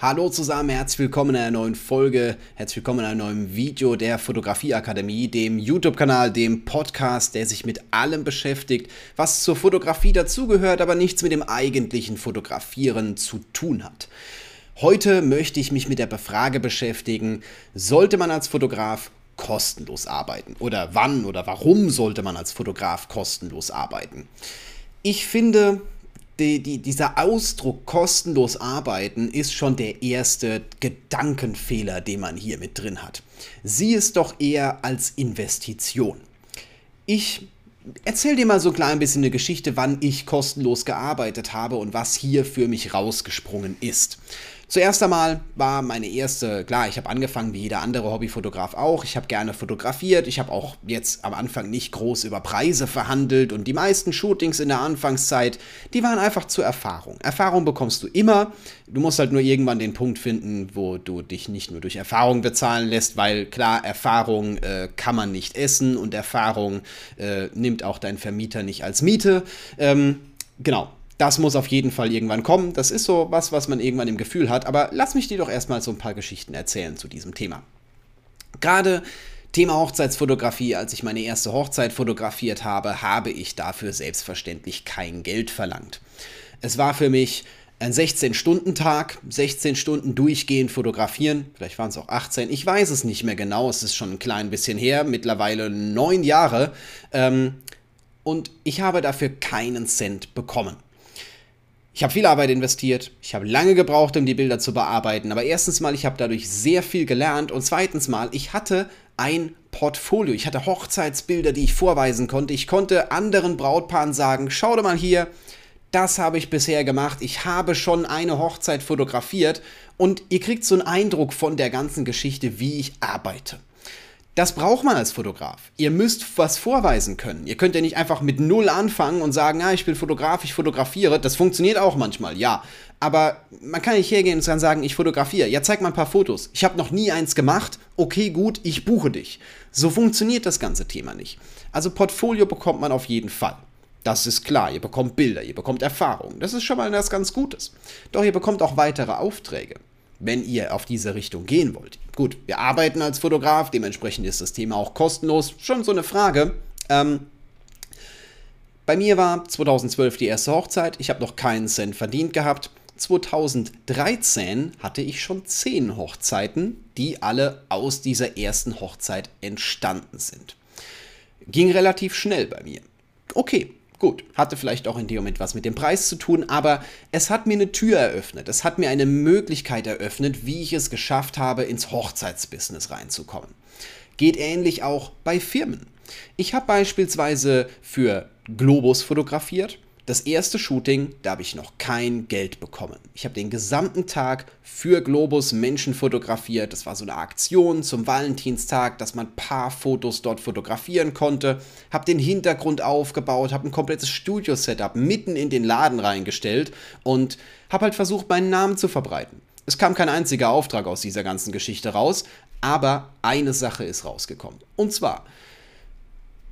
Hallo zusammen, herzlich willkommen in einer neuen Folge, herzlich willkommen in einem neuen Video der Fotografieakademie, dem YouTube-Kanal, dem Podcast, der sich mit allem beschäftigt, was zur Fotografie dazugehört, aber nichts mit dem eigentlichen Fotografieren zu tun hat. Heute möchte ich mich mit der Befrage beschäftigen, sollte man als Fotograf kostenlos arbeiten? Oder wann oder warum sollte man als Fotograf kostenlos arbeiten? Ich finde, die, die, dieser Ausdruck kostenlos arbeiten ist schon der erste Gedankenfehler, den man hier mit drin hat. Sieh es doch eher als Investition. Ich erzähle dir mal so ein klein bisschen eine Geschichte, wann ich kostenlos gearbeitet habe und was hier für mich rausgesprungen ist. Zuerst einmal war meine erste, klar, ich habe angefangen wie jeder andere Hobbyfotograf auch. Ich habe gerne fotografiert. Ich habe auch jetzt am Anfang nicht groß über Preise verhandelt und die meisten Shootings in der Anfangszeit, die waren einfach zur Erfahrung. Erfahrung bekommst du immer. Du musst halt nur irgendwann den Punkt finden, wo du dich nicht nur durch Erfahrung bezahlen lässt, weil klar, Erfahrung äh, kann man nicht essen und Erfahrung äh, nimmt auch dein Vermieter nicht als Miete. Ähm, genau, das muss auf jeden Fall irgendwann kommen. Das ist so was, was man irgendwann im Gefühl hat. Aber lass mich dir doch erstmal so ein paar Geschichten erzählen zu diesem Thema. Gerade Thema Hochzeitsfotografie, als ich meine erste Hochzeit fotografiert habe, habe ich dafür selbstverständlich kein Geld verlangt. Es war für mich ein 16-Stunden-Tag, 16 Stunden durchgehend fotografieren, vielleicht waren es auch 18, ich weiß es nicht mehr genau, es ist schon ein klein bisschen her, mittlerweile neun Jahre, ähm, und ich habe dafür keinen Cent bekommen. Ich habe viel Arbeit investiert, ich habe lange gebraucht, um die Bilder zu bearbeiten, aber erstens mal, ich habe dadurch sehr viel gelernt und zweitens mal, ich hatte ein Portfolio, ich hatte Hochzeitsbilder, die ich vorweisen konnte. Ich konnte anderen Brautpaaren sagen, schau doch mal hier, das habe ich bisher gemacht, ich habe schon eine Hochzeit fotografiert und ihr kriegt so einen Eindruck von der ganzen Geschichte, wie ich arbeite. Das braucht man als Fotograf. Ihr müsst was vorweisen können. Ihr könnt ja nicht einfach mit Null anfangen und sagen, ja, ich bin Fotograf, ich fotografiere. Das funktioniert auch manchmal, ja. Aber man kann nicht hergehen und sagen, ich fotografiere. Ja, zeig mal ein paar Fotos. Ich habe noch nie eins gemacht. Okay, gut, ich buche dich. So funktioniert das ganze Thema nicht. Also Portfolio bekommt man auf jeden Fall. Das ist klar. Ihr bekommt Bilder, ihr bekommt Erfahrungen. Das ist schon mal was ganz Gutes. Doch ihr bekommt auch weitere Aufträge wenn ihr auf diese Richtung gehen wollt. Gut, wir arbeiten als Fotograf, dementsprechend ist das Thema auch kostenlos. Schon so eine Frage. Ähm, bei mir war 2012 die erste Hochzeit. Ich habe noch keinen Cent verdient gehabt. 2013 hatte ich schon 10 Hochzeiten, die alle aus dieser ersten Hochzeit entstanden sind. Ging relativ schnell bei mir. Okay, Gut, hatte vielleicht auch in dem Moment was mit dem Preis zu tun, aber es hat mir eine Tür eröffnet. Es hat mir eine Möglichkeit eröffnet, wie ich es geschafft habe, ins Hochzeitsbusiness reinzukommen. Geht ähnlich auch bei Firmen. Ich habe beispielsweise für Globus fotografiert das erste Shooting, da habe ich noch kein Geld bekommen. Ich habe den gesamten Tag für Globus Menschen fotografiert. Das war so eine Aktion zum Valentinstag, dass man ein paar Fotos dort fotografieren konnte. Habe den Hintergrund aufgebaut, habe ein komplettes Studio-Setup mitten in den Laden reingestellt und habe halt versucht, meinen Namen zu verbreiten. Es kam kein einziger Auftrag aus dieser ganzen Geschichte raus, aber eine Sache ist rausgekommen. Und zwar,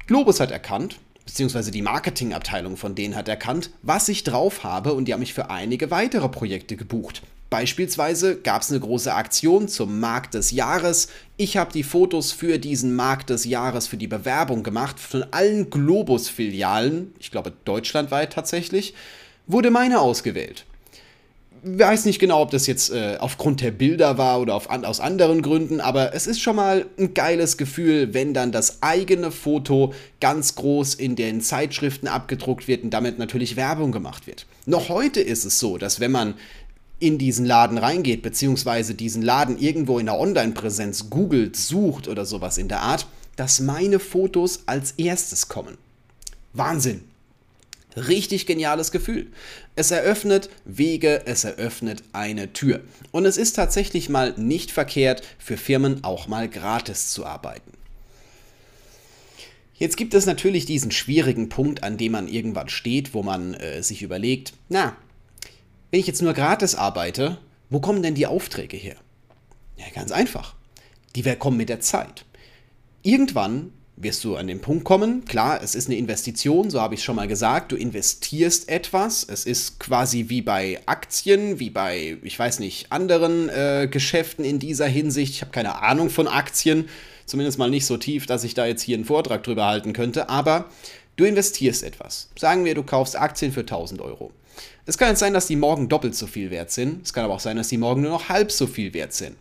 Globus hat erkannt, beziehungsweise die Marketingabteilung von denen hat erkannt, was ich drauf habe und die haben mich für einige weitere Projekte gebucht. Beispielsweise gab es eine große Aktion zum Markt des Jahres. Ich habe die Fotos für diesen Markt des Jahres für die Bewerbung gemacht von allen Globus-Filialen, ich glaube deutschlandweit tatsächlich, wurde meine ausgewählt weiß nicht genau, ob das jetzt äh, aufgrund der Bilder war oder auf, an, aus anderen Gründen, aber es ist schon mal ein geiles Gefühl, wenn dann das eigene Foto ganz groß in den Zeitschriften abgedruckt wird und damit natürlich Werbung gemacht wird. Noch heute ist es so, dass wenn man in diesen Laden reingeht, beziehungsweise diesen Laden irgendwo in der Online-Präsenz googelt, sucht oder sowas in der Art, dass meine Fotos als erstes kommen. Wahnsinn. Richtig geniales Gefühl. Es eröffnet Wege, es eröffnet eine Tür. Und es ist tatsächlich mal nicht verkehrt, für Firmen auch mal gratis zu arbeiten. Jetzt gibt es natürlich diesen schwierigen Punkt, an dem man irgendwann steht, wo man äh, sich überlegt, na, wenn ich jetzt nur gratis arbeite, wo kommen denn die Aufträge her? Ja, ganz einfach. Die kommen mit der Zeit. Irgendwann wirst du an den Punkt kommen. Klar, es ist eine Investition, so habe ich es schon mal gesagt. Du investierst etwas. Es ist quasi wie bei Aktien, wie bei, ich weiß nicht, anderen äh, Geschäften in dieser Hinsicht. Ich habe keine Ahnung von Aktien, zumindest mal nicht so tief, dass ich da jetzt hier einen Vortrag drüber halten könnte. Aber du investierst etwas. Sagen wir, du kaufst Aktien für 1000 Euro. Es kann jetzt sein, dass die morgen doppelt so viel wert sind. Es kann aber auch sein, dass die morgen nur noch halb so viel wert sind.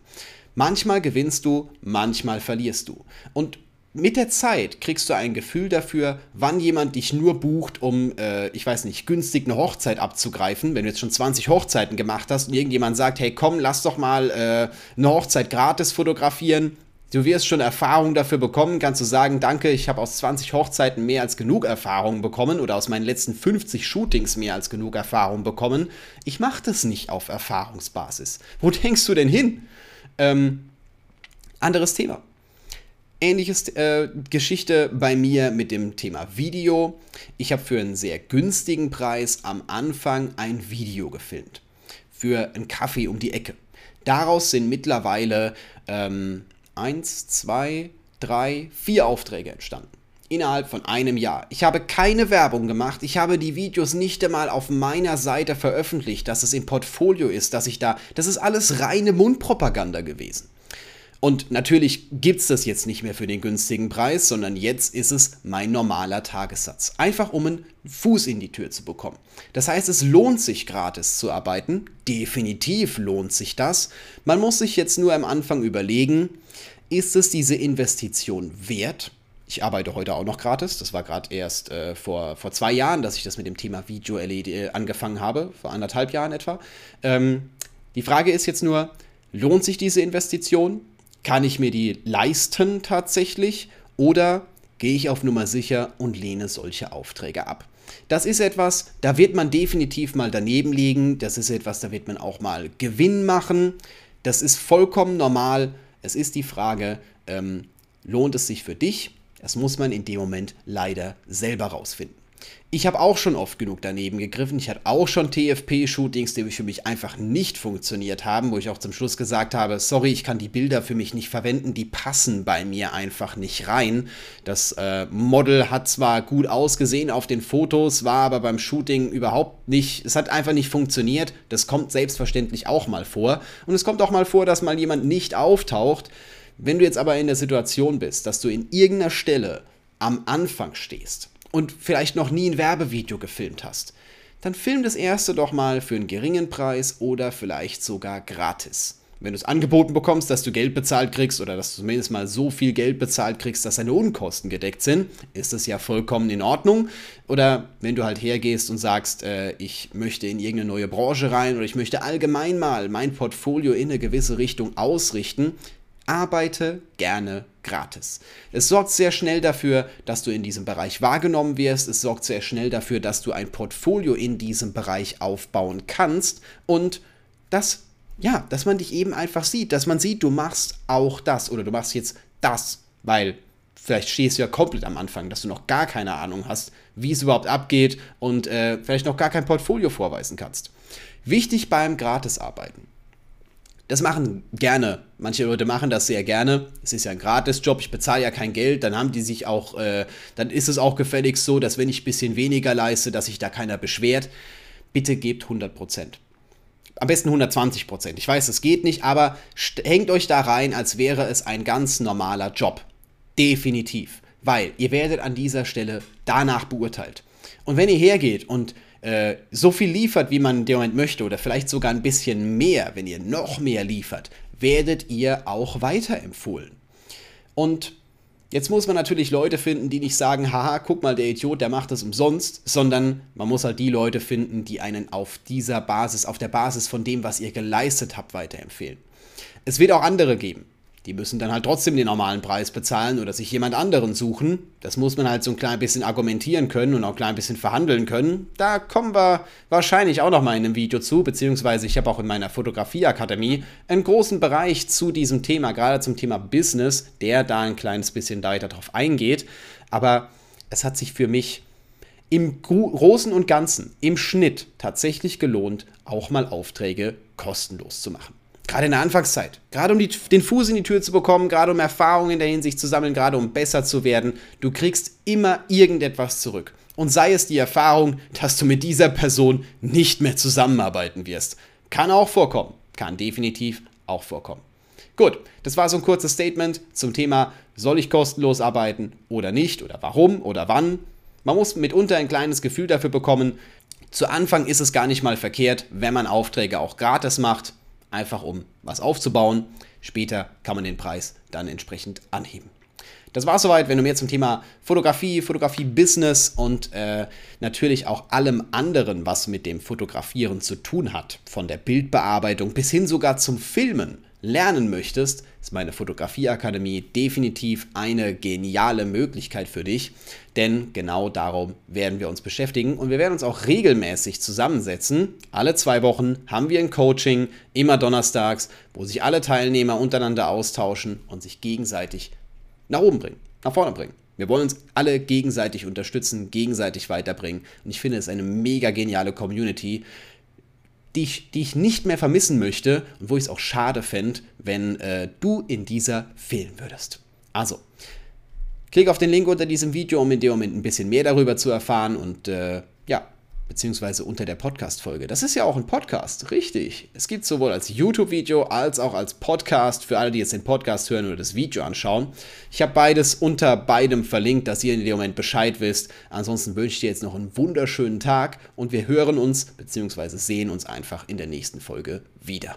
Manchmal gewinnst du, manchmal verlierst du. Und mit der Zeit kriegst du ein Gefühl dafür, wann jemand dich nur bucht, um, äh, ich weiß nicht, günstig eine Hochzeit abzugreifen. Wenn du jetzt schon 20 Hochzeiten gemacht hast und irgendjemand sagt, hey komm, lass doch mal äh, eine Hochzeit gratis fotografieren. Du wirst schon Erfahrung dafür bekommen, kannst du sagen, danke, ich habe aus 20 Hochzeiten mehr als genug Erfahrung bekommen oder aus meinen letzten 50 Shootings mehr als genug Erfahrung bekommen. Ich mache das nicht auf Erfahrungsbasis. Wo denkst du denn hin? Ähm, anderes Thema. Ähnliches äh, Geschichte bei mir mit dem Thema Video. Ich habe für einen sehr günstigen Preis am Anfang ein Video gefilmt. Für einen Kaffee um die Ecke. Daraus sind mittlerweile ähm, eins, zwei, drei, vier Aufträge entstanden. Innerhalb von einem Jahr. Ich habe keine Werbung gemacht. Ich habe die Videos nicht einmal auf meiner Seite veröffentlicht, dass es im Portfolio ist, dass ich da. Das ist alles reine Mundpropaganda gewesen. Und natürlich gibt es das jetzt nicht mehr für den günstigen Preis, sondern jetzt ist es mein normaler Tagessatz. Einfach um einen Fuß in die Tür zu bekommen. Das heißt, es lohnt sich gratis zu arbeiten. Definitiv lohnt sich das. Man muss sich jetzt nur am Anfang überlegen, ist es diese Investition wert? Ich arbeite heute auch noch gratis. Das war gerade erst äh, vor, vor zwei Jahren, dass ich das mit dem Thema Video-LED äh, angefangen habe, vor anderthalb Jahren etwa. Ähm, die Frage ist jetzt nur, lohnt sich diese Investition? Kann ich mir die leisten tatsächlich oder gehe ich auf Nummer sicher und lehne solche Aufträge ab? Das ist etwas, da wird man definitiv mal daneben liegen. Das ist etwas, da wird man auch mal Gewinn machen. Das ist vollkommen normal. Es ist die Frage, ähm, lohnt es sich für dich? Das muss man in dem Moment leider selber rausfinden. Ich habe auch schon oft genug daneben gegriffen. Ich hatte auch schon TFP-Shootings, die für mich einfach nicht funktioniert haben, wo ich auch zum Schluss gesagt habe, sorry, ich kann die Bilder für mich nicht verwenden, die passen bei mir einfach nicht rein. Das äh, Model hat zwar gut ausgesehen auf den Fotos, war aber beim Shooting überhaupt nicht, es hat einfach nicht funktioniert. Das kommt selbstverständlich auch mal vor. Und es kommt auch mal vor, dass mal jemand nicht auftaucht. Wenn du jetzt aber in der Situation bist, dass du in irgendeiner Stelle am Anfang stehst und vielleicht noch nie ein Werbevideo gefilmt hast, dann film das erste doch mal für einen geringen Preis oder vielleicht sogar gratis. Wenn du es angeboten bekommst, dass du Geld bezahlt kriegst oder dass du zumindest mal so viel Geld bezahlt kriegst, dass deine Unkosten gedeckt sind, ist das ja vollkommen in Ordnung. Oder wenn du halt hergehst und sagst, äh, ich möchte in irgendeine neue Branche rein oder ich möchte allgemein mal mein Portfolio in eine gewisse Richtung ausrichten, arbeite gerne gratis. Es sorgt sehr schnell dafür, dass du in diesem Bereich wahrgenommen wirst. Es sorgt sehr schnell dafür, dass du ein Portfolio in diesem Bereich aufbauen kannst und das, ja, dass man dich eben einfach sieht, dass man sieht, du machst auch das oder du machst jetzt das, weil vielleicht stehst du ja komplett am Anfang, dass du noch gar keine Ahnung hast, wie es überhaupt abgeht und äh, vielleicht noch gar kein Portfolio vorweisen kannst. Wichtig beim Gratisarbeiten das machen gerne. Manche Leute machen das sehr gerne. Es ist ja ein Gratisjob, ich bezahle ja kein Geld. Dann haben die sich auch, äh, dann ist es auch gefälligst so, dass wenn ich ein bisschen weniger leiste, dass sich da keiner beschwert. Bitte gebt 100 Prozent. Am besten 120 Prozent. Ich weiß, es geht nicht, aber hängt euch da rein, als wäre es ein ganz normaler Job. Definitiv. Weil ihr werdet an dieser Stelle danach beurteilt. Und wenn ihr hergeht und äh, so viel liefert, wie man in dem Moment möchte, oder vielleicht sogar ein bisschen mehr, wenn ihr noch mehr liefert, werdet ihr auch weiterempfohlen. Und jetzt muss man natürlich Leute finden, die nicht sagen, haha, guck mal, der Idiot, der macht das umsonst, sondern man muss halt die Leute finden, die einen auf dieser Basis, auf der Basis von dem, was ihr geleistet habt, weiterempfehlen. Es wird auch andere geben. Die müssen dann halt trotzdem den normalen Preis bezahlen oder sich jemand anderen suchen. Das muss man halt so ein klein bisschen argumentieren können und auch ein klein bisschen verhandeln können. Da kommen wir wahrscheinlich auch noch mal in einem Video zu, beziehungsweise ich habe auch in meiner Fotografieakademie einen großen Bereich zu diesem Thema, gerade zum Thema Business, der da ein kleines bisschen weiter drauf eingeht. Aber es hat sich für mich im Großen und Ganzen, im Schnitt tatsächlich gelohnt, auch mal Aufträge kostenlos zu machen. Gerade in der Anfangszeit. Gerade um die, den Fuß in die Tür zu bekommen, gerade um Erfahrungen in der Hinsicht zu sammeln, gerade um besser zu werden. Du kriegst immer irgendetwas zurück. Und sei es die Erfahrung, dass du mit dieser Person nicht mehr zusammenarbeiten wirst. Kann auch vorkommen. Kann definitiv auch vorkommen. Gut, das war so ein kurzes Statement zum Thema, soll ich kostenlos arbeiten oder nicht oder warum oder wann. Man muss mitunter ein kleines Gefühl dafür bekommen. Zu Anfang ist es gar nicht mal verkehrt, wenn man Aufträge auch gratis macht, einfach um was aufzubauen. Später kann man den Preis dann entsprechend anheben. Das war soweit, wenn du mehr zum Thema Fotografie, Fotografie-Business und äh, natürlich auch allem anderen, was mit dem Fotografieren zu tun hat, von der Bildbearbeitung bis hin sogar zum Filmen, lernen möchtest, ist meine Fotografieakademie definitiv eine geniale Möglichkeit für dich, denn genau darum werden wir uns beschäftigen und wir werden uns auch regelmäßig zusammensetzen. Alle zwei Wochen haben wir ein Coaching, immer donnerstags, wo sich alle Teilnehmer untereinander austauschen und sich gegenseitig nach oben bringen, nach vorne bringen. Wir wollen uns alle gegenseitig unterstützen, gegenseitig weiterbringen. Und ich finde es eine mega geniale Community, die ich, die ich nicht mehr vermissen möchte und wo ich es auch schade fände, wenn äh, du in dieser fehlen würdest. Also, klick auf den Link unter diesem Video, um in dem Moment ein bisschen mehr darüber zu erfahren und äh, ja, beziehungsweise unter der Podcast-Folge. Das ist ja auch ein Podcast, richtig. Es gibt sowohl als YouTube-Video als auch als Podcast für alle, die jetzt den Podcast hören oder das Video anschauen. Ich habe beides unter beidem verlinkt, dass ihr in dem Moment Bescheid wisst. Ansonsten wünsche ich dir jetzt noch einen wunderschönen Tag und wir hören uns beziehungsweise sehen uns einfach in der nächsten Folge wieder.